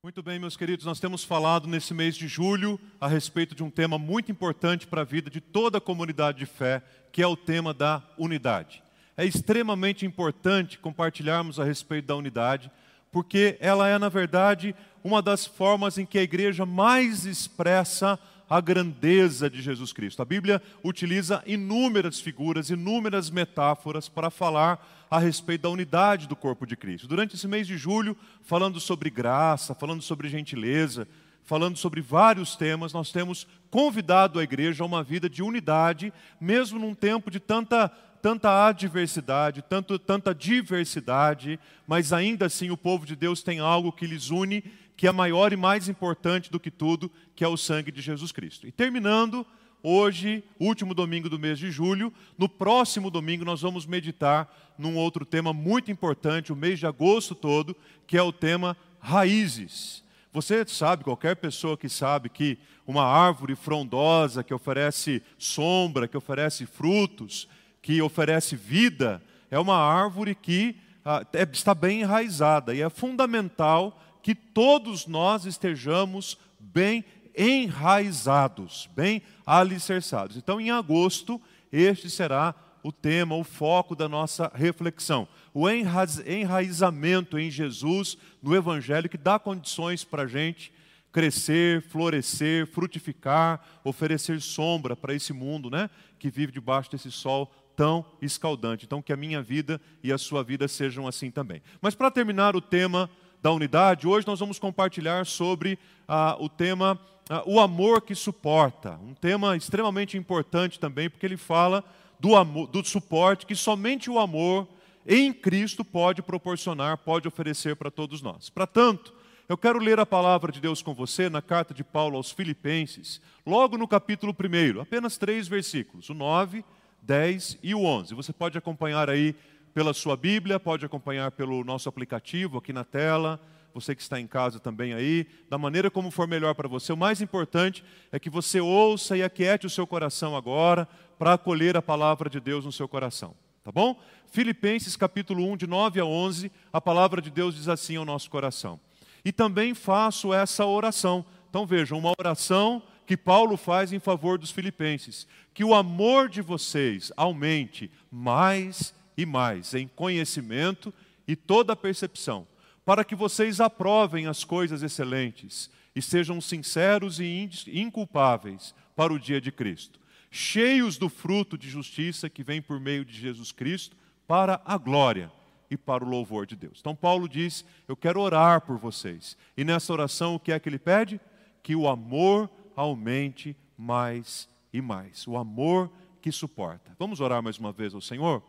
Muito bem, meus queridos, nós temos falado nesse mês de julho a respeito de um tema muito importante para a vida de toda a comunidade de fé, que é o tema da unidade. É extremamente importante compartilharmos a respeito da unidade, porque ela é, na verdade, uma das formas em que a igreja mais expressa a grandeza de Jesus Cristo. A Bíblia utiliza inúmeras figuras, inúmeras metáforas para falar a respeito da unidade do corpo de Cristo. Durante esse mês de julho, falando sobre graça, falando sobre gentileza, falando sobre vários temas, nós temos convidado a igreja a uma vida de unidade, mesmo num tempo de tanta tanta adversidade, tanto, tanta diversidade, mas ainda assim o povo de Deus tem algo que lhes une que é maior e mais importante do que tudo, que é o sangue de Jesus Cristo. E terminando, hoje, último domingo do mês de julho, no próximo domingo nós vamos meditar num outro tema muito importante, o mês de agosto todo, que é o tema raízes. Você sabe, qualquer pessoa que sabe que uma árvore frondosa que oferece sombra, que oferece frutos, que oferece vida, é uma árvore que ah, é, está bem enraizada e é fundamental que todos nós estejamos bem enraizados, bem alicerçados. Então, em agosto, este será o tema, o foco da nossa reflexão. O enraizamento em Jesus, no Evangelho, que dá condições para a gente crescer, florescer, frutificar, oferecer sombra para esse mundo né, que vive debaixo desse sol tão escaldante. Então, que a minha vida e a sua vida sejam assim também. Mas, para terminar o tema da unidade, hoje nós vamos compartilhar sobre ah, o tema ah, o amor que suporta. Um tema extremamente importante também, porque ele fala do, amor, do suporte que somente o amor em Cristo pode proporcionar, pode oferecer para todos nós. Para tanto, eu quero ler a palavra de Deus com você na carta de Paulo aos Filipenses, logo no capítulo 1, apenas três versículos, o 9, 10 e o 11. Você pode acompanhar aí pela sua Bíblia, pode acompanhar pelo nosso aplicativo aqui na tela, você que está em casa também aí, da maneira como for melhor para você. O mais importante é que você ouça e aquiete o seu coração agora para acolher a palavra de Deus no seu coração. Tá bom? Filipenses capítulo 1, de 9 a 11, a palavra de Deus diz assim ao nosso coração. E também faço essa oração. Então vejam, uma oração que Paulo faz em favor dos filipenses, que o amor de vocês aumente mais e mais em conhecimento e toda percepção, para que vocês aprovem as coisas excelentes e sejam sinceros e inculpáveis para o dia de Cristo, cheios do fruto de justiça que vem por meio de Jesus Cristo para a glória e para o louvor de Deus. Então Paulo diz: "Eu quero orar por vocês". E nessa oração o que é que ele pede? Que o amor aumente mais e mais. O amor que suporta. Vamos orar mais uma vez ao Senhor?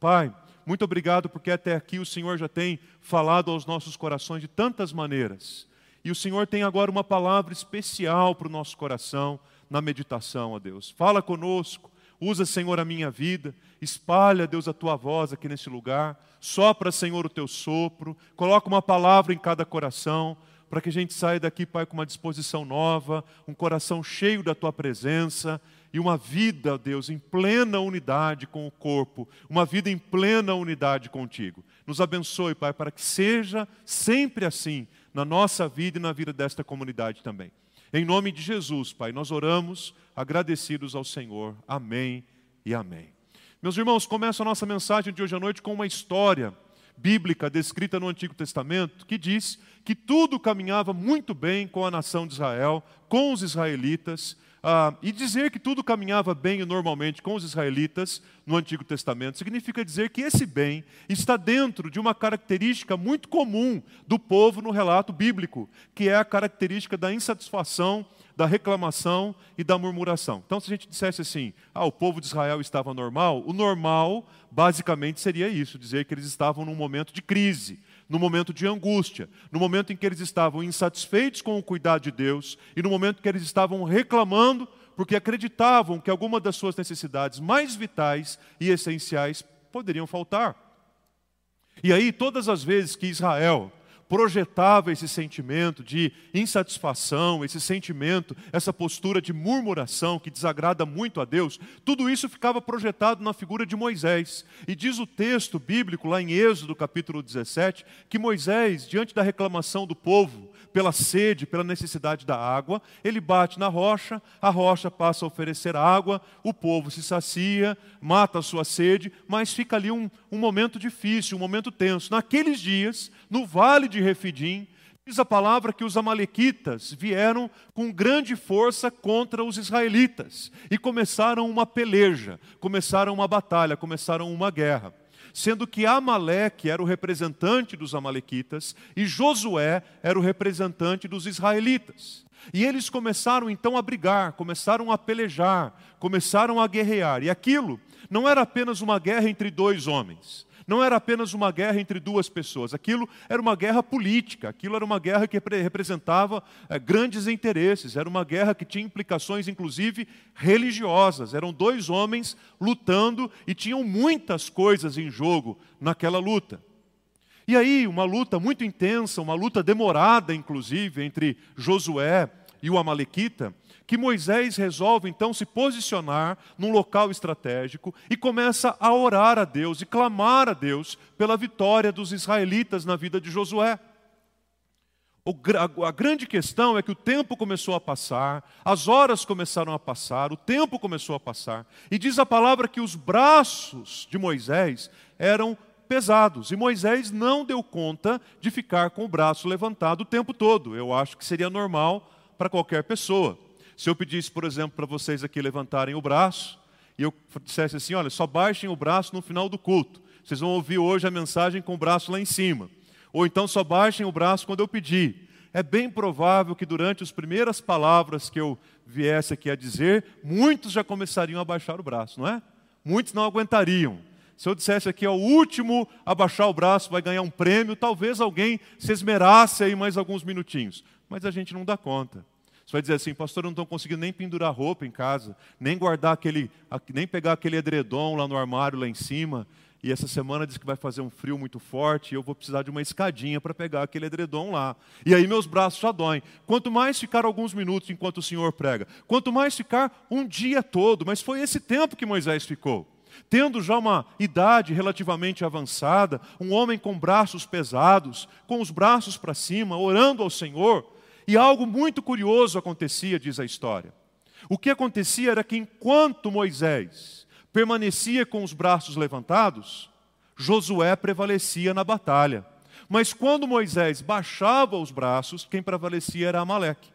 Pai, muito obrigado porque até aqui o Senhor já tem falado aos nossos corações de tantas maneiras. E o Senhor tem agora uma palavra especial para o nosso coração na meditação, ó Deus. Fala conosco, usa, Senhor, a minha vida, espalha, Deus, a tua voz aqui nesse lugar, sopra, Senhor, o teu sopro, coloca uma palavra em cada coração, para que a gente saia daqui, Pai, com uma disposição nova, um coração cheio da tua presença e uma vida, Deus, em plena unidade com o corpo, uma vida em plena unidade contigo. Nos abençoe, Pai, para que seja sempre assim na nossa vida e na vida desta comunidade também. Em nome de Jesus, Pai, nós oramos agradecidos ao Senhor. Amém e amém. Meus irmãos, começa a nossa mensagem de hoje à noite com uma história bíblica descrita no Antigo Testamento que diz que tudo caminhava muito bem com a nação de Israel, com os israelitas ah, e dizer que tudo caminhava bem e normalmente com os israelitas no Antigo Testamento significa dizer que esse bem está dentro de uma característica muito comum do povo no relato bíblico, que é a característica da insatisfação, da reclamação e da murmuração. Então, se a gente dissesse assim, ah, o povo de Israel estava normal, o normal basicamente seria isso, dizer que eles estavam num momento de crise no momento de angústia, no momento em que eles estavam insatisfeitos com o cuidado de Deus e no momento em que eles estavam reclamando porque acreditavam que alguma das suas necessidades mais vitais e essenciais poderiam faltar. E aí, todas as vezes que Israel projetava esse sentimento de insatisfação, esse sentimento, essa postura de murmuração que desagrada muito a Deus, tudo isso ficava projetado na figura de Moisés. E diz o texto bíblico, lá em Êxodo capítulo 17, que Moisés, diante da reclamação do povo, pela sede, pela necessidade da água, ele bate na rocha, a rocha passa a oferecer água, o povo se sacia, mata a sua sede, mas fica ali um, um momento difícil, um momento tenso. Naqueles dias, no vale de Refidim, diz a palavra que os amalequitas vieram com grande força contra os israelitas e começaram uma peleja, começaram uma batalha, começaram uma guerra sendo que Amaleque era o representante dos amalequitas e Josué era o representante dos israelitas. E eles começaram então a brigar, começaram a pelejar, começaram a guerrear. E aquilo não era apenas uma guerra entre dois homens, não era apenas uma guerra entre duas pessoas, aquilo era uma guerra política, aquilo era uma guerra que representava é, grandes interesses, era uma guerra que tinha implicações, inclusive, religiosas. Eram dois homens lutando e tinham muitas coisas em jogo naquela luta. E aí, uma luta muito intensa, uma luta demorada, inclusive, entre Josué e o Amalequita, que Moisés resolve então se posicionar num local estratégico e começa a orar a Deus e clamar a Deus pela vitória dos israelitas na vida de Josué. A grande questão é que o tempo começou a passar, as horas começaram a passar, o tempo começou a passar, e diz a palavra que os braços de Moisés eram pesados, e Moisés não deu conta de ficar com o braço levantado o tempo todo. Eu acho que seria normal para qualquer pessoa. Se eu pedisse, por exemplo, para vocês aqui levantarem o braço, e eu dissesse assim: olha, só baixem o braço no final do culto. Vocês vão ouvir hoje a mensagem com o braço lá em cima. Ou então só baixem o braço quando eu pedir. É bem provável que durante as primeiras palavras que eu viesse aqui a dizer, muitos já começariam a baixar o braço, não é? Muitos não aguentariam. Se eu dissesse aqui, o último a baixar o braço vai ganhar um prêmio, talvez alguém se esmerasse aí mais alguns minutinhos. Mas a gente não dá conta. Você vai dizer assim, pastor, eu não estou conseguindo nem pendurar roupa em casa, nem guardar aquele, nem pegar aquele edredom lá no armário lá em cima. E essa semana diz que vai fazer um frio muito forte e eu vou precisar de uma escadinha para pegar aquele edredom lá. E aí meus braços já doem. Quanto mais ficar alguns minutos enquanto o Senhor prega, quanto mais ficar um dia todo. Mas foi esse tempo que Moisés ficou. Tendo já uma idade relativamente avançada, um homem com braços pesados, com os braços para cima, orando ao Senhor, e algo muito curioso acontecia, diz a história. O que acontecia era que enquanto Moisés permanecia com os braços levantados, Josué prevalecia na batalha. Mas quando Moisés baixava os braços, quem prevalecia era Amaleque.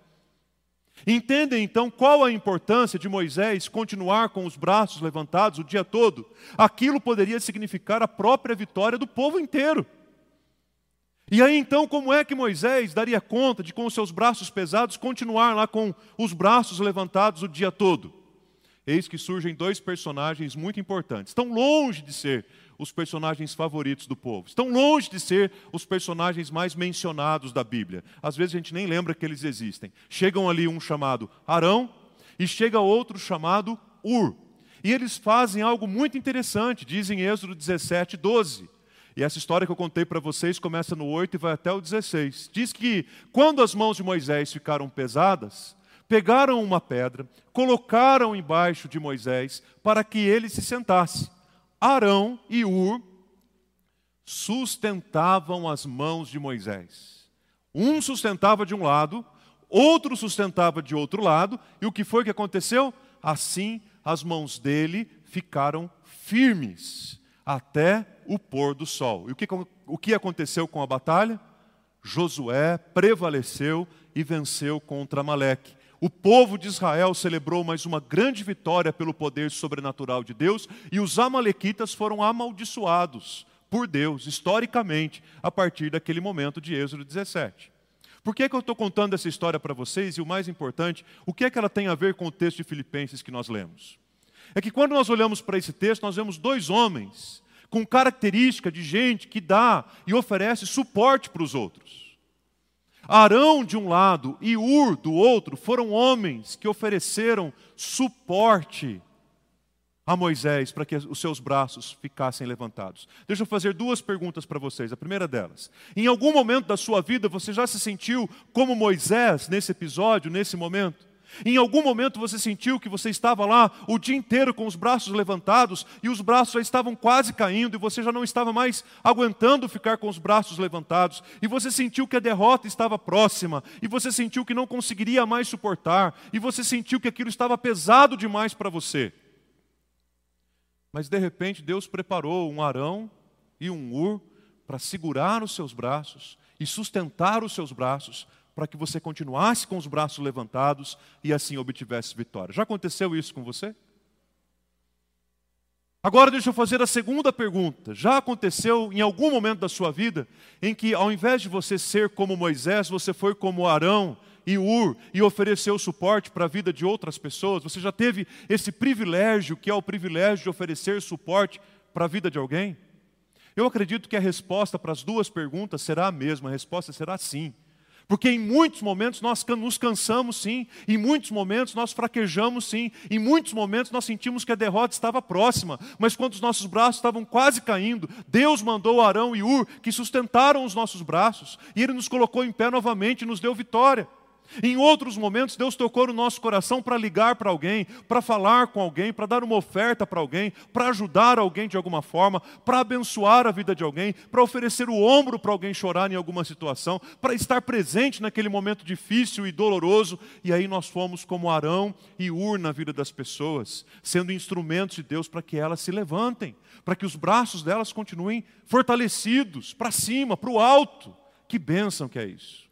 Entendem então qual a importância de Moisés continuar com os braços levantados o dia todo? Aquilo poderia significar a própria vitória do povo inteiro. E aí então, como é que Moisés daria conta de, com os seus braços pesados, continuar lá com os braços levantados o dia todo? Eis que surgem dois personagens muito importantes. Estão longe de ser os personagens favoritos do povo. Estão longe de ser os personagens mais mencionados da Bíblia. Às vezes a gente nem lembra que eles existem. Chegam ali um chamado Arão e chega outro chamado Ur. E eles fazem algo muito interessante, dizem Êxodo 17, 12. E essa história que eu contei para vocês começa no 8 e vai até o 16. Diz que quando as mãos de Moisés ficaram pesadas, pegaram uma pedra, colocaram embaixo de Moisés para que ele se sentasse. Arão e Ur sustentavam as mãos de Moisés. Um sustentava de um lado, outro sustentava de outro lado, e o que foi que aconteceu? Assim as mãos dele ficaram firmes até o pôr do sol. E o que, o que aconteceu com a batalha? Josué prevaleceu e venceu contra Amaleque. O povo de Israel celebrou mais uma grande vitória pelo poder sobrenatural de Deus e os amalequitas foram amaldiçoados por Deus, historicamente, a partir daquele momento de Êxodo 17. Por que, é que eu estou contando essa história para vocês? E o mais importante, o que é que ela tem a ver com o texto de Filipenses que nós lemos? É que quando nós olhamos para esse texto, nós vemos dois homens com característica de gente que dá e oferece suporte para os outros. Arão de um lado e Ur do outro foram homens que ofereceram suporte a Moisés para que os seus braços ficassem levantados. Deixa eu fazer duas perguntas para vocês. A primeira delas: em algum momento da sua vida você já se sentiu como Moisés nesse episódio, nesse momento? Em algum momento você sentiu que você estava lá o dia inteiro com os braços levantados e os braços já estavam quase caindo e você já não estava mais aguentando ficar com os braços levantados e você sentiu que a derrota estava próxima e você sentiu que não conseguiria mais suportar e você sentiu que aquilo estava pesado demais para você. Mas de repente Deus preparou um Arão e um Ur para segurar os seus braços e sustentar os seus braços para que você continuasse com os braços levantados e assim obtivesse vitória. Já aconteceu isso com você? Agora deixa eu fazer a segunda pergunta. Já aconteceu em algum momento da sua vida em que, ao invés de você ser como Moisés, você foi como Arão e Ur e ofereceu suporte para a vida de outras pessoas? Você já teve esse privilégio, que é o privilégio de oferecer suporte para a vida de alguém? Eu acredito que a resposta para as duas perguntas será a mesma, a resposta será sim. Porque em muitos momentos nós nos cansamos sim, em muitos momentos nós fraquejamos sim, em muitos momentos nós sentimos que a derrota estava próxima, mas quando os nossos braços estavam quase caindo, Deus mandou Arão e Ur que sustentaram os nossos braços, e Ele nos colocou em pé novamente e nos deu vitória. Em outros momentos, Deus tocou no nosso coração para ligar para alguém, para falar com alguém, para dar uma oferta para alguém, para ajudar alguém de alguma forma, para abençoar a vida de alguém, para oferecer o ombro para alguém chorar em alguma situação, para estar presente naquele momento difícil e doloroso. E aí nós fomos como Arão e Ur na vida das pessoas, sendo instrumentos de Deus para que elas se levantem, para que os braços delas continuem fortalecidos, para cima, para o alto. Que bênção que é isso.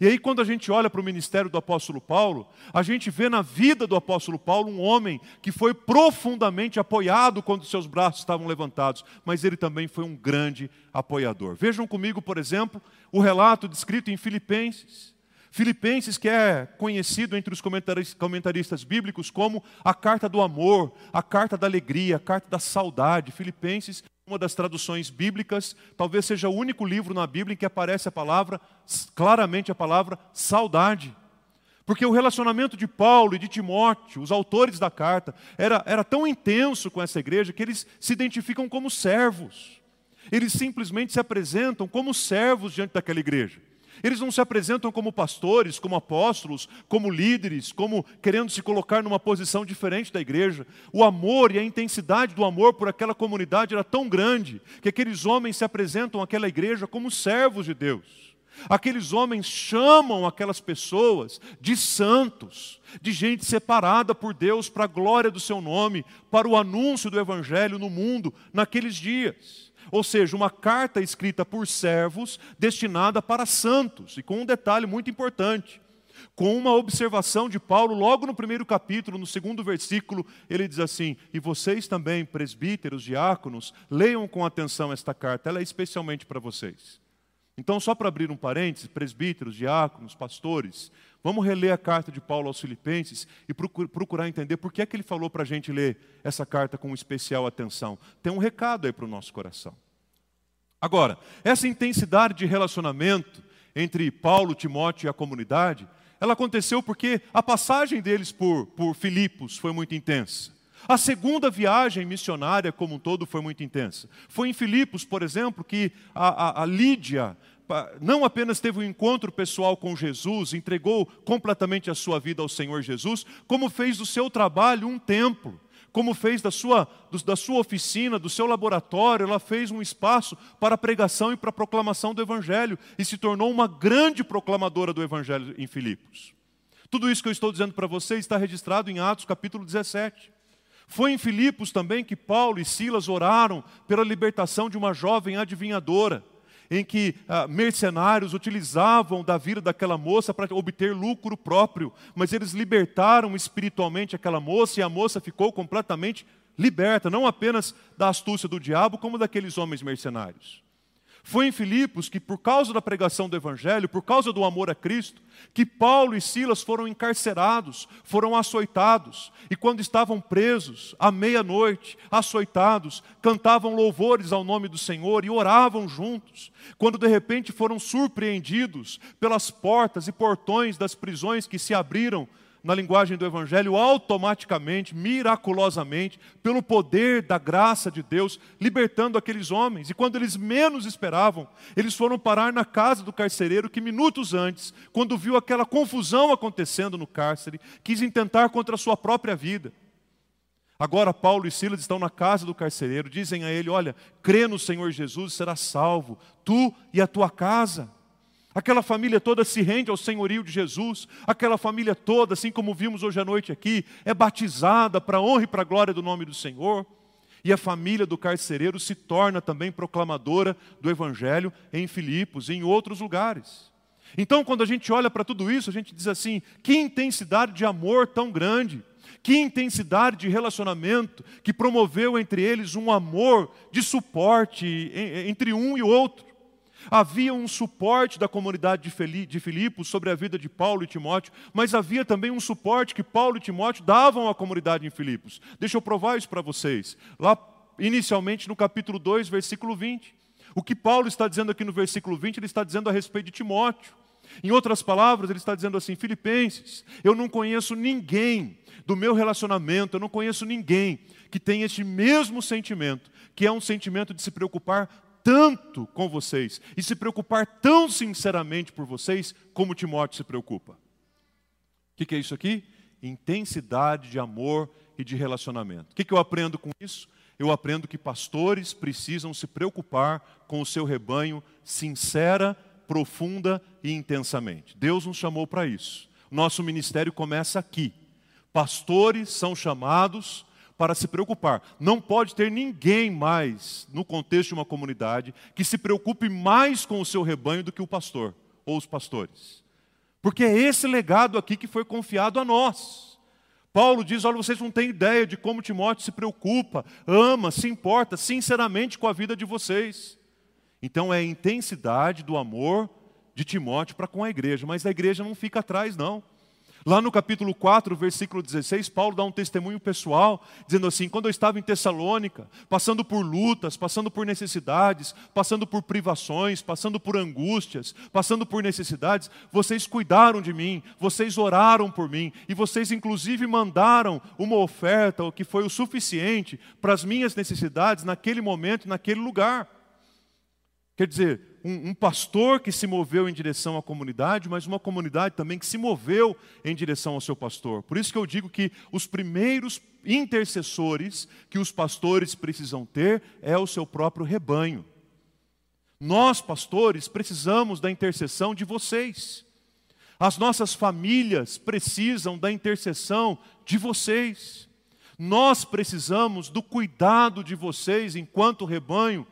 E aí, quando a gente olha para o ministério do apóstolo Paulo, a gente vê na vida do apóstolo Paulo um homem que foi profundamente apoiado quando seus braços estavam levantados, mas ele também foi um grande apoiador. Vejam comigo, por exemplo, o relato descrito em Filipenses. Filipenses, que é conhecido entre os comentaristas bíblicos como a carta do amor, a carta da alegria, a carta da saudade. Filipenses uma das traduções bíblicas, talvez seja o único livro na Bíblia em que aparece a palavra, claramente a palavra saudade. Porque o relacionamento de Paulo e de Timóteo, os autores da carta, era, era tão intenso com essa igreja que eles se identificam como servos. Eles simplesmente se apresentam como servos diante daquela igreja. Eles não se apresentam como pastores, como apóstolos, como líderes, como querendo se colocar numa posição diferente da igreja. O amor e a intensidade do amor por aquela comunidade era tão grande que aqueles homens se apresentam àquela igreja como servos de Deus. Aqueles homens chamam aquelas pessoas de santos, de gente separada por Deus para a glória do seu nome, para o anúncio do evangelho no mundo naqueles dias. Ou seja, uma carta escrita por servos destinada para santos, e com um detalhe muito importante. Com uma observação de Paulo, logo no primeiro capítulo, no segundo versículo, ele diz assim: E vocês também, presbíteros, diáconos, leiam com atenção esta carta, ela é especialmente para vocês. Então, só para abrir um parênteses, presbíteros, diáconos, pastores, vamos reler a carta de Paulo aos Filipenses e procurar entender por que é que ele falou para a gente ler essa carta com especial atenção. Tem um recado aí para o nosso coração. Agora, essa intensidade de relacionamento entre Paulo, Timóteo e a comunidade, ela aconteceu porque a passagem deles por, por Filipos foi muito intensa. A segunda viagem missionária, como um todo, foi muito intensa. Foi em Filipos, por exemplo, que a, a, a Lídia não apenas teve um encontro pessoal com Jesus, entregou completamente a sua vida ao Senhor Jesus, como fez do seu trabalho um templo como fez da sua, da sua oficina, do seu laboratório, ela fez um espaço para a pregação e para a proclamação do Evangelho e se tornou uma grande proclamadora do Evangelho em Filipos. Tudo isso que eu estou dizendo para vocês está registrado em Atos capítulo 17. Foi em Filipos também que Paulo e Silas oraram pela libertação de uma jovem adivinhadora, em que ah, mercenários utilizavam da vida daquela moça para obter lucro próprio, mas eles libertaram espiritualmente aquela moça e a moça ficou completamente liberta, não apenas da astúcia do diabo, como daqueles homens mercenários. Foi em Filipos que, por causa da pregação do Evangelho, por causa do amor a Cristo, que Paulo e Silas foram encarcerados, foram açoitados, e quando estavam presos, à meia-noite, açoitados, cantavam louvores ao nome do Senhor e oravam juntos. Quando de repente foram surpreendidos pelas portas e portões das prisões que se abriram na linguagem do Evangelho, automaticamente, miraculosamente, pelo poder da graça de Deus, libertando aqueles homens. E quando eles menos esperavam, eles foram parar na casa do carcereiro que, minutos antes, quando viu aquela confusão acontecendo no cárcere, quis intentar contra a sua própria vida. Agora Paulo e Silas estão na casa do carcereiro, dizem a ele: Olha, crê no Senhor Jesus, será salvo, tu e a tua casa. Aquela família toda se rende ao senhorio de Jesus, aquela família toda, assim como vimos hoje à noite aqui, é batizada para a honra e para a glória do nome do Senhor. E a família do carcereiro se torna também proclamadora do Evangelho em Filipos e em outros lugares. Então, quando a gente olha para tudo isso, a gente diz assim: que intensidade de amor tão grande, que intensidade de relacionamento que promoveu entre eles um amor de suporte entre um e outro. Havia um suporte da comunidade de Filipos sobre a vida de Paulo e Timóteo, mas havia também um suporte que Paulo e Timóteo davam à comunidade em Filipos. Deixa eu provar isso para vocês. Lá, inicialmente, no capítulo 2, versículo 20. O que Paulo está dizendo aqui no versículo 20, ele está dizendo a respeito de Timóteo. Em outras palavras, ele está dizendo assim: Filipenses, eu não conheço ninguém do meu relacionamento, eu não conheço ninguém que tenha este mesmo sentimento, que é um sentimento de se preocupar tanto com vocês e se preocupar tão sinceramente por vocês como Timóteo se preocupa. O que, que, é isso aqui? Intensidade de amor e de relacionamento. O que, que eu aprendo com isso? Eu aprendo que pastores precisam se preocupar com o seu rebanho sincera, profunda e intensamente. Deus nos chamou para isso. Nosso ministério começa aqui. Pastores são chamados para se preocupar. Não pode ter ninguém mais, no contexto de uma comunidade, que se preocupe mais com o seu rebanho do que o pastor ou os pastores. Porque é esse legado aqui que foi confiado a nós. Paulo diz: olha, vocês não têm ideia de como Timóteo se preocupa, ama, se importa sinceramente com a vida de vocês. Então é a intensidade do amor de Timóteo para com a igreja, mas a igreja não fica atrás, não. Lá no capítulo 4, versículo 16, Paulo dá um testemunho pessoal, dizendo assim: quando eu estava em Tessalônica, passando por lutas, passando por necessidades, passando por privações, passando por angústias, passando por necessidades, vocês cuidaram de mim, vocês oraram por mim, e vocês inclusive mandaram uma oferta, o que foi o suficiente para as minhas necessidades naquele momento, naquele lugar. Quer dizer, um, um, pastor que se moveu em direção à comunidade, mas uma comunidade também que se moveu em direção ao seu pastor. Por isso que eu digo que os primeiros intercessores que os pastores precisam ter é o seu próprio rebanho. Nós, pastores, precisamos da intercessão de vocês. As nossas famílias precisam da intercessão de vocês. Nós precisamos do cuidado de vocês enquanto rebanho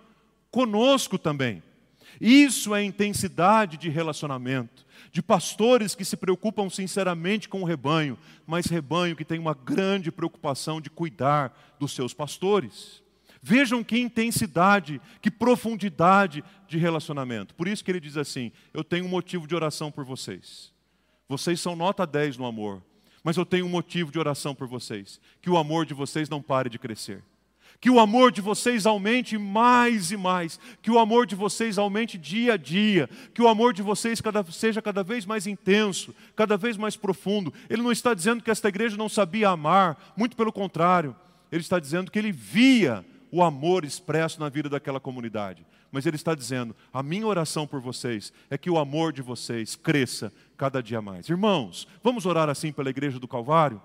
conosco também. Isso é intensidade de relacionamento, de pastores que se preocupam sinceramente com o rebanho, mas rebanho que tem uma grande preocupação de cuidar dos seus pastores. Vejam que intensidade, que profundidade de relacionamento. Por isso que ele diz assim: Eu tenho um motivo de oração por vocês. Vocês são nota 10 no amor, mas eu tenho um motivo de oração por vocês: que o amor de vocês não pare de crescer que o amor de vocês aumente mais e mais, que o amor de vocês aumente dia a dia, que o amor de vocês cada, seja cada vez mais intenso, cada vez mais profundo. Ele não está dizendo que esta igreja não sabia amar, muito pelo contrário, ele está dizendo que ele via o amor expresso na vida daquela comunidade. Mas ele está dizendo: a minha oração por vocês é que o amor de vocês cresça cada dia mais. Irmãos, vamos orar assim pela igreja do Calvário?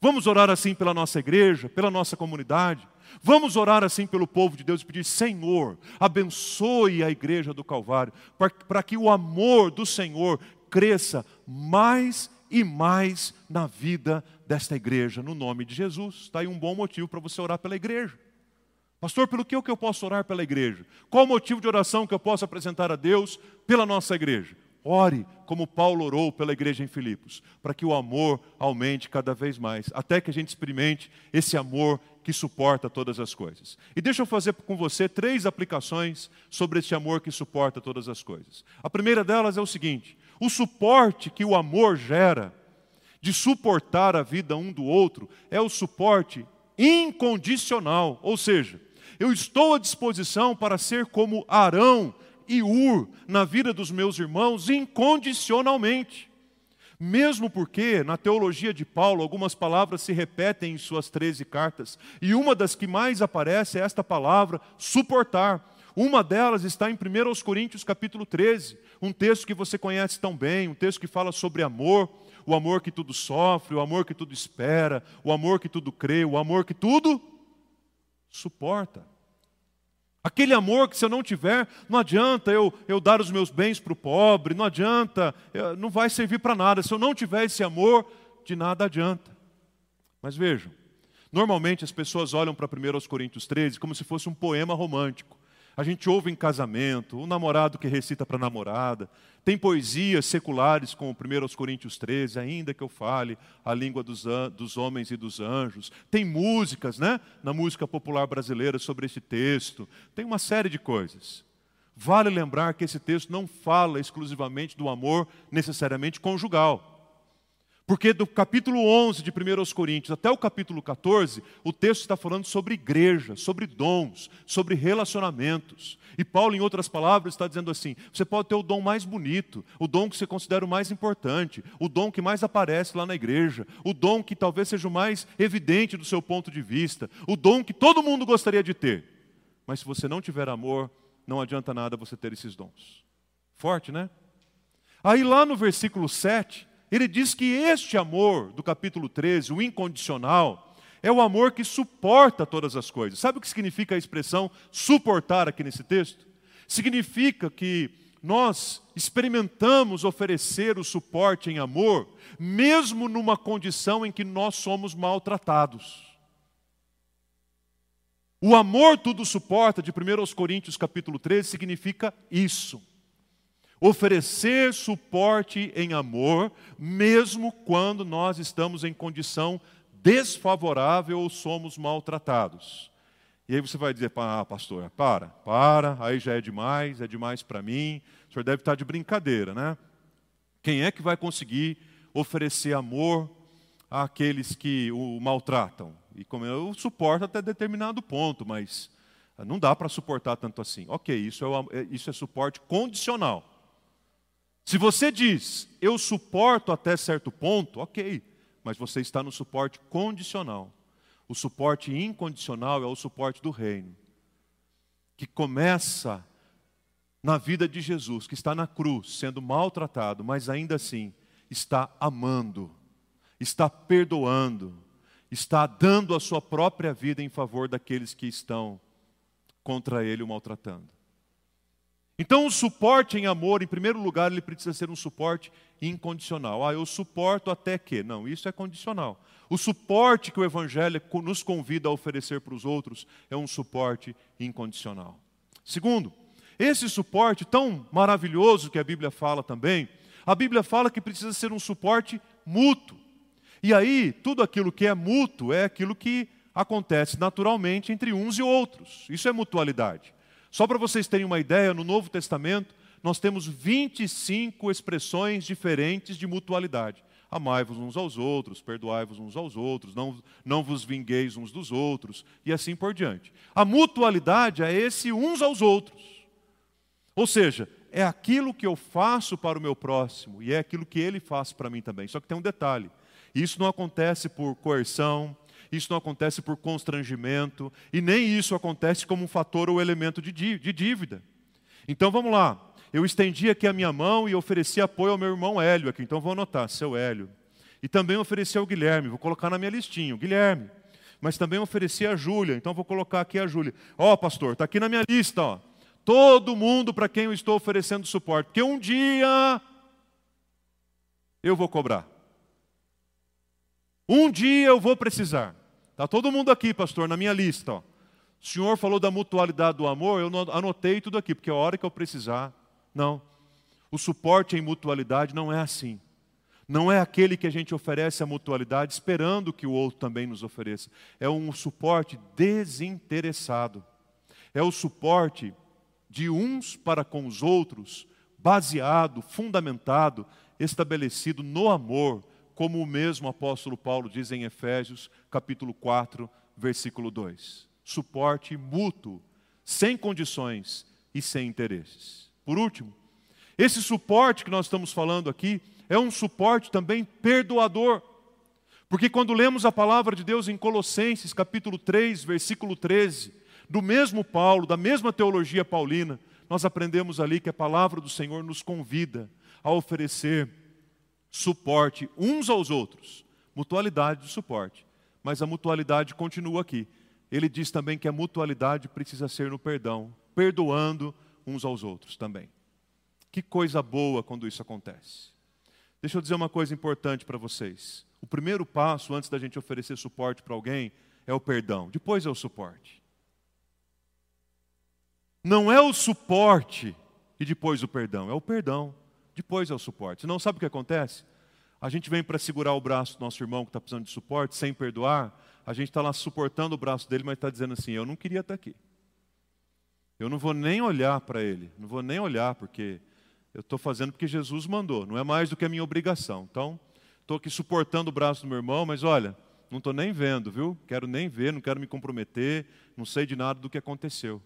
Vamos orar assim pela nossa igreja, pela nossa comunidade? Vamos orar assim pelo povo de Deus e pedir: Senhor, abençoe a igreja do Calvário, para que o amor do Senhor cresça mais e mais na vida desta igreja, no nome de Jesus. Está aí um bom motivo para você orar pela igreja. Pastor, pelo que eu posso orar pela igreja? Qual o motivo de oração que eu posso apresentar a Deus pela nossa igreja? Ore como Paulo orou pela igreja em Filipos, para que o amor aumente cada vez mais, até que a gente experimente esse amor que suporta todas as coisas. E deixa eu fazer com você três aplicações sobre esse amor que suporta todas as coisas. A primeira delas é o seguinte: o suporte que o amor gera, de suportar a vida um do outro, é o suporte incondicional, ou seja, eu estou à disposição para ser como Arão e Ur na vida dos meus irmãos incondicionalmente. Mesmo porque, na teologia de Paulo, algumas palavras se repetem em suas 13 cartas, e uma das que mais aparece é esta palavra, suportar. Uma delas está em 1 Coríntios capítulo 13, um texto que você conhece tão bem, um texto que fala sobre amor, o amor que tudo sofre, o amor que tudo espera, o amor que tudo crê, o amor que tudo suporta. Aquele amor que se eu não tiver, não adianta eu, eu dar os meus bens para o pobre, não adianta, não vai servir para nada. Se eu não tiver esse amor, de nada adianta. Mas vejam, normalmente as pessoas olham para 1 Coríntios 13 como se fosse um poema romântico. A gente ouve em casamento, um namorado que recita para a namorada. Tem poesias seculares como 1 Coríntios 13, ainda que eu fale a língua dos, dos homens e dos anjos. Tem músicas, né? Na música popular brasileira sobre esse texto. Tem uma série de coisas. Vale lembrar que esse texto não fala exclusivamente do amor necessariamente conjugal. Porque do capítulo 11 de 1 Coríntios até o capítulo 14, o texto está falando sobre igreja, sobre dons, sobre relacionamentos. E Paulo, em outras palavras, está dizendo assim: você pode ter o dom mais bonito, o dom que você considera o mais importante, o dom que mais aparece lá na igreja, o dom que talvez seja o mais evidente do seu ponto de vista, o dom que todo mundo gostaria de ter. Mas se você não tiver amor, não adianta nada você ter esses dons. Forte, né? Aí lá no versículo 7, ele diz que este amor do capítulo 13, o incondicional, é o amor que suporta todas as coisas. Sabe o que significa a expressão suportar aqui nesse texto? Significa que nós experimentamos oferecer o suporte em amor, mesmo numa condição em que nós somos maltratados. O amor tudo suporta, de 1 Coríntios capítulo 13, significa isso oferecer suporte em amor, mesmo quando nós estamos em condição desfavorável ou somos maltratados. E aí você vai dizer, ah, pastor, para, para, aí já é demais, é demais para mim, o senhor deve estar de brincadeira, né? Quem é que vai conseguir oferecer amor àqueles que o maltratam? E como eu suporto até determinado ponto, mas não dá para suportar tanto assim. Ok, isso é, isso é suporte condicional. Se você diz, eu suporto até certo ponto, ok, mas você está no suporte condicional. O suporte incondicional é o suporte do reino, que começa na vida de Jesus, que está na cruz, sendo maltratado, mas ainda assim está amando, está perdoando, está dando a sua própria vida em favor daqueles que estão contra ele o maltratando. Então, o suporte em amor, em primeiro lugar, ele precisa ser um suporte incondicional. Ah, eu suporto até que. Não, isso é condicional. O suporte que o Evangelho nos convida a oferecer para os outros é um suporte incondicional. Segundo, esse suporte tão maravilhoso que a Bíblia fala também, a Bíblia fala que precisa ser um suporte mútuo. E aí, tudo aquilo que é mútuo é aquilo que acontece naturalmente entre uns e outros. Isso é mutualidade. Só para vocês terem uma ideia, no Novo Testamento, nós temos 25 expressões diferentes de mutualidade. Amai-vos uns aos outros, perdoai-vos uns aos outros, não, não vos vingueis uns dos outros, e assim por diante. A mutualidade é esse uns aos outros. Ou seja, é aquilo que eu faço para o meu próximo e é aquilo que ele faz para mim também. Só que tem um detalhe: isso não acontece por coerção, isso não acontece por constrangimento, e nem isso acontece como um fator ou elemento de dívida. Então vamos lá. Eu estendi aqui a minha mão e ofereci apoio ao meu irmão Hélio aqui. Então vou anotar, seu Hélio. E também ofereci ao Guilherme, vou colocar na minha listinha, Guilherme. Mas também ofereci a Júlia, então vou colocar aqui a Júlia. Ó, oh, pastor, está aqui na minha lista, ó. Todo mundo para quem eu estou oferecendo suporte, porque um dia eu vou cobrar. Um dia eu vou precisar. Está todo mundo aqui, pastor, na minha lista. Ó. O senhor falou da mutualidade do amor, eu anotei tudo aqui, porque a hora que eu precisar. Não. O suporte em mutualidade não é assim. Não é aquele que a gente oferece a mutualidade esperando que o outro também nos ofereça. É um suporte desinteressado. É o suporte de uns para com os outros, baseado, fundamentado, estabelecido no amor, como o mesmo apóstolo Paulo diz em Efésios, capítulo 4, versículo 2. Suporte mútuo, sem condições e sem interesses. Por último, esse suporte que nós estamos falando aqui é um suporte também perdoador. Porque quando lemos a palavra de Deus em Colossenses, capítulo 3, versículo 13, do mesmo Paulo, da mesma teologia paulina, nós aprendemos ali que a palavra do Senhor nos convida a oferecer suporte uns aos outros, mutualidade de suporte. Mas a mutualidade continua aqui. Ele diz também que a mutualidade precisa ser no perdão, perdoando uns aos outros também. Que coisa boa quando isso acontece. Deixa eu dizer uma coisa importante para vocês. O primeiro passo antes da gente oferecer suporte para alguém é o perdão, depois é o suporte. Não é o suporte e depois o perdão, é o perdão, depois é o suporte. Não sabe o que acontece? A gente vem para segurar o braço do nosso irmão que está precisando de suporte, sem perdoar, a gente está lá suportando o braço dele, mas está dizendo assim: eu não queria estar tá aqui. Eu não vou nem olhar para ele, não vou nem olhar, porque eu estou fazendo porque Jesus mandou, não é mais do que a minha obrigação. Então, estou aqui suportando o braço do meu irmão, mas olha, não estou nem vendo, viu? Quero nem ver, não quero me comprometer, não sei de nada do que aconteceu.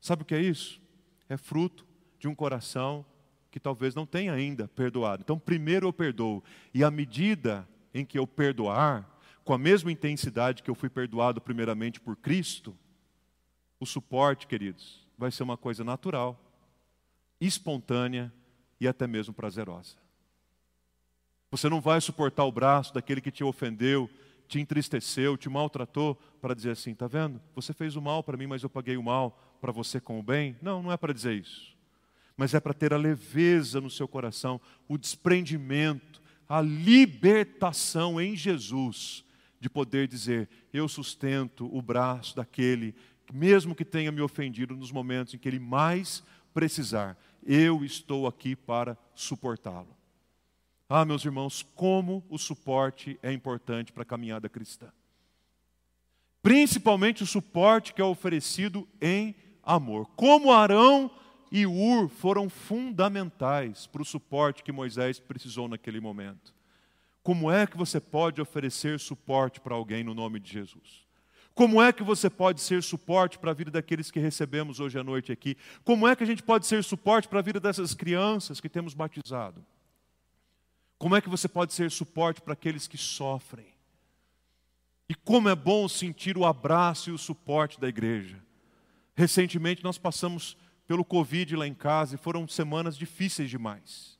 Sabe o que é isso? É fruto de um coração que talvez não tenha ainda perdoado. Então, primeiro eu perdoo, e à medida em que eu perdoar, com a mesma intensidade que eu fui perdoado primeiramente por Cristo, o suporte, queridos, vai ser uma coisa natural, espontânea e até mesmo prazerosa. Você não vai suportar o braço daquele que te ofendeu, te entristeceu, te maltratou, para dizer assim: está vendo? Você fez o mal para mim, mas eu paguei o mal para você com o bem. Não, não é para dizer isso. Mas é para ter a leveza no seu coração, o desprendimento, a libertação em Jesus, de poder dizer: eu sustento o braço daquele, mesmo que tenha me ofendido nos momentos em que ele mais precisar, eu estou aqui para suportá-lo. Ah, meus irmãos, como o suporte é importante para a caminhada cristã. Principalmente o suporte que é oferecido em amor. Como Arão e Ur foram fundamentais para o suporte que Moisés precisou naquele momento. Como é que você pode oferecer suporte para alguém no nome de Jesus? Como é que você pode ser suporte para a vida daqueles que recebemos hoje à noite aqui? Como é que a gente pode ser suporte para a vida dessas crianças que temos batizado? Como é que você pode ser suporte para aqueles que sofrem? E como é bom sentir o abraço e o suporte da igreja. Recentemente nós passamos pelo Covid lá em casa e foram semanas difíceis demais,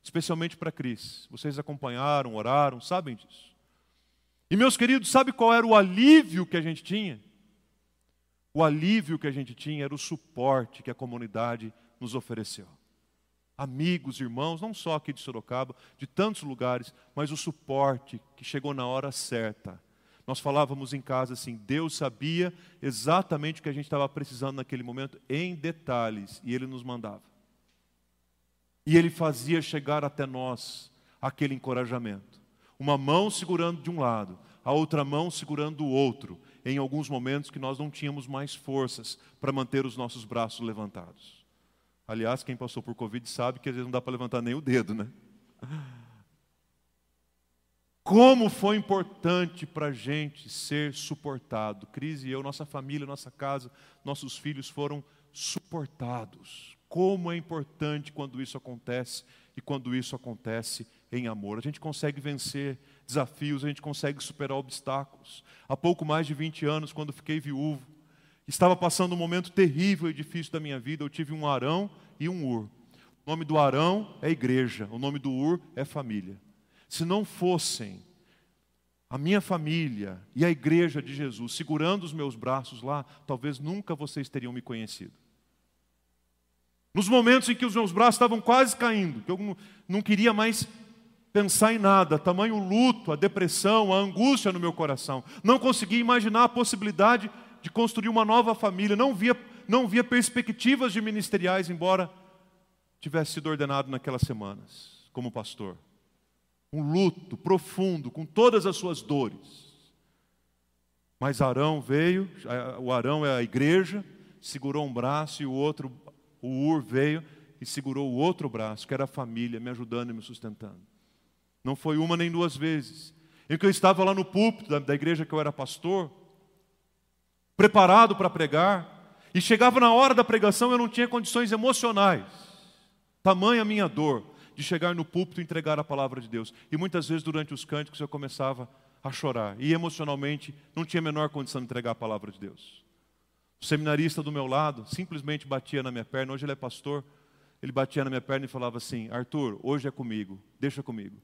especialmente para a Cris. Vocês acompanharam, oraram, sabem disso. E meus queridos, sabe qual era o alívio que a gente tinha? O alívio que a gente tinha era o suporte que a comunidade nos ofereceu amigos, irmãos, não só aqui de Sorocaba, de tantos lugares, mas o suporte que chegou na hora certa. Nós falávamos em casa assim: Deus sabia exatamente o que a gente estava precisando naquele momento, em detalhes, e Ele nos mandava. E Ele fazia chegar até nós aquele encorajamento. Uma mão segurando de um lado, a outra mão segurando do outro, em alguns momentos que nós não tínhamos mais forças para manter os nossos braços levantados. Aliás, quem passou por Covid sabe que às vezes não dá para levantar nem o dedo, né? Como foi importante para a gente ser suportado. Cris e eu, nossa família, nossa casa, nossos filhos foram suportados. Como é importante quando isso acontece e quando isso acontece em amor. A gente consegue vencer desafios, a gente consegue superar obstáculos. Há pouco mais de 20 anos, quando fiquei viúvo, Estava passando um momento terrível e difícil da minha vida. Eu tive um Arão e um Ur. O nome do Arão é igreja, o nome do Ur é família. Se não fossem a minha família e a igreja de Jesus segurando os meus braços lá, talvez nunca vocês teriam me conhecido. Nos momentos em que os meus braços estavam quase caindo, que eu não queria mais pensar em nada, tamanho luto, a depressão, a angústia no meu coração. Não conseguia imaginar a possibilidade de construir uma nova família, não via, não via perspectivas de ministeriais, embora tivesse sido ordenado naquelas semanas como pastor. Um luto profundo, com todas as suas dores. Mas Arão veio, o Arão é a igreja, segurou um braço e o outro, o Ur veio e segurou o outro braço, que era a família, me ajudando e me sustentando. Não foi uma nem duas vezes. Em que eu estava lá no púlpito da, da igreja que eu era pastor, preparado para pregar, e chegava na hora da pregação eu não tinha condições emocionais, tamanha a minha dor. De chegar no púlpito e entregar a palavra de Deus. E muitas vezes durante os cânticos eu começava a chorar e emocionalmente não tinha a menor condição de entregar a palavra de Deus. O seminarista do meu lado simplesmente batia na minha perna, hoje ele é pastor, ele batia na minha perna e falava assim: Arthur, hoje é comigo, deixa comigo.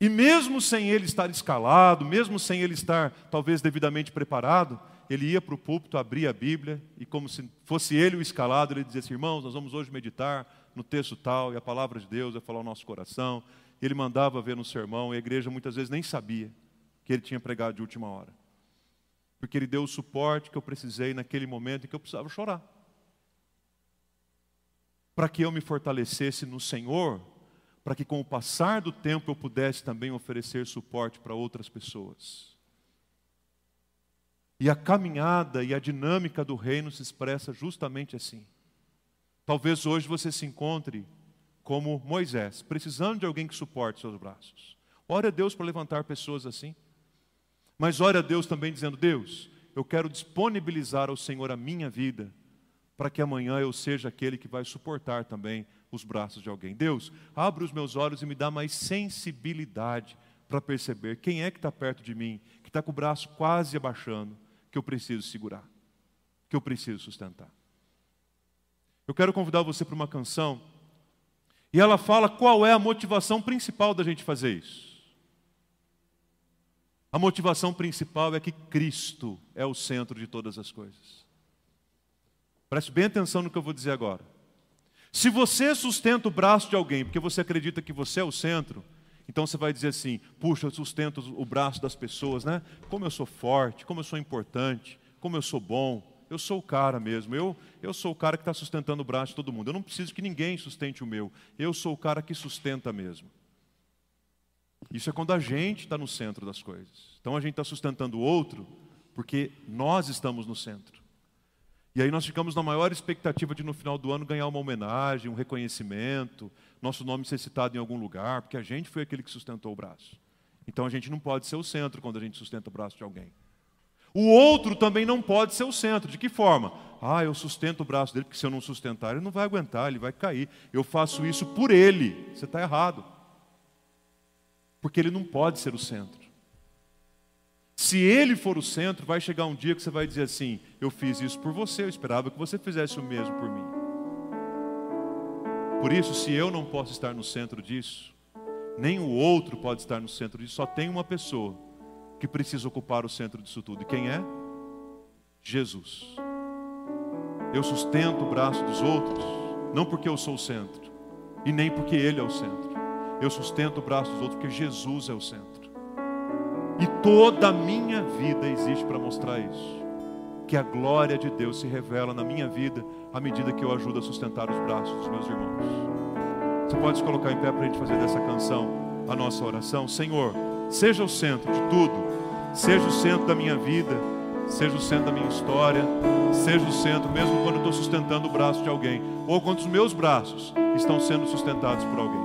E mesmo sem ele estar escalado, mesmo sem ele estar talvez devidamente preparado, ele ia para o púlpito, abria a Bíblia e, como se fosse ele o escalado, ele dizia assim: Irmãos, nós vamos hoje meditar no texto tal, e a palavra de Deus vai falar ao nosso coração. Ele mandava ver no sermão, e a igreja muitas vezes nem sabia que ele tinha pregado de última hora. Porque ele deu o suporte que eu precisei naquele momento em que eu precisava chorar. Para que eu me fortalecesse no Senhor para que com o passar do tempo eu pudesse também oferecer suporte para outras pessoas. E a caminhada e a dinâmica do reino se expressa justamente assim. Talvez hoje você se encontre como Moisés, precisando de alguém que suporte seus braços. Ore a Deus para levantar pessoas assim. Mas ore a Deus também dizendo: Deus, eu quero disponibilizar ao Senhor a minha vida, para que amanhã eu seja aquele que vai suportar também os braços de alguém. Deus, abre os meus olhos e me dá mais sensibilidade para perceber quem é que está perto de mim, que está com o braço quase abaixando, que eu preciso segurar, que eu preciso sustentar. Eu quero convidar você para uma canção, e ela fala qual é a motivação principal da gente fazer isso. A motivação principal é que Cristo é o centro de todas as coisas. Preste bem atenção no que eu vou dizer agora. Se você sustenta o braço de alguém porque você acredita que você é o centro, então você vai dizer assim: puxa, eu sustento o braço das pessoas, né? Como eu sou forte, como eu sou importante, como eu sou bom. Eu sou o cara mesmo. Eu, eu sou o cara que está sustentando o braço de todo mundo. Eu não preciso que ninguém sustente o meu. Eu sou o cara que sustenta mesmo. Isso é quando a gente está no centro das coisas. Então a gente está sustentando o outro porque nós estamos no centro. E aí nós ficamos na maior expectativa de no final do ano ganhar uma homenagem, um reconhecimento, nosso nome ser citado em algum lugar, porque a gente foi aquele que sustentou o braço. Então a gente não pode ser o centro quando a gente sustenta o braço de alguém. O outro também não pode ser o centro. De que forma? Ah, eu sustento o braço dele, porque se eu não sustentar, ele não vai aguentar, ele vai cair. Eu faço isso por ele. Você está errado. Porque ele não pode ser o centro. Se ele for o centro, vai chegar um dia que você vai dizer assim: Eu fiz isso por você, eu esperava que você fizesse o mesmo por mim. Por isso, se eu não posso estar no centro disso, nem o outro pode estar no centro disso, só tem uma pessoa que precisa ocupar o centro disso tudo. E quem é? Jesus. Eu sustento o braço dos outros, não porque eu sou o centro, e nem porque Ele é o centro. Eu sustento o braço dos outros porque Jesus é o centro. E toda a minha vida existe para mostrar isso. Que a glória de Deus se revela na minha vida à medida que eu ajudo a sustentar os braços dos meus irmãos. Você pode se colocar em pé para a gente fazer dessa canção a nossa oração? Senhor, seja o centro de tudo, seja o centro da minha vida, seja o centro da minha história, seja o centro, mesmo quando estou sustentando o braço de alguém, ou quando os meus braços estão sendo sustentados por alguém.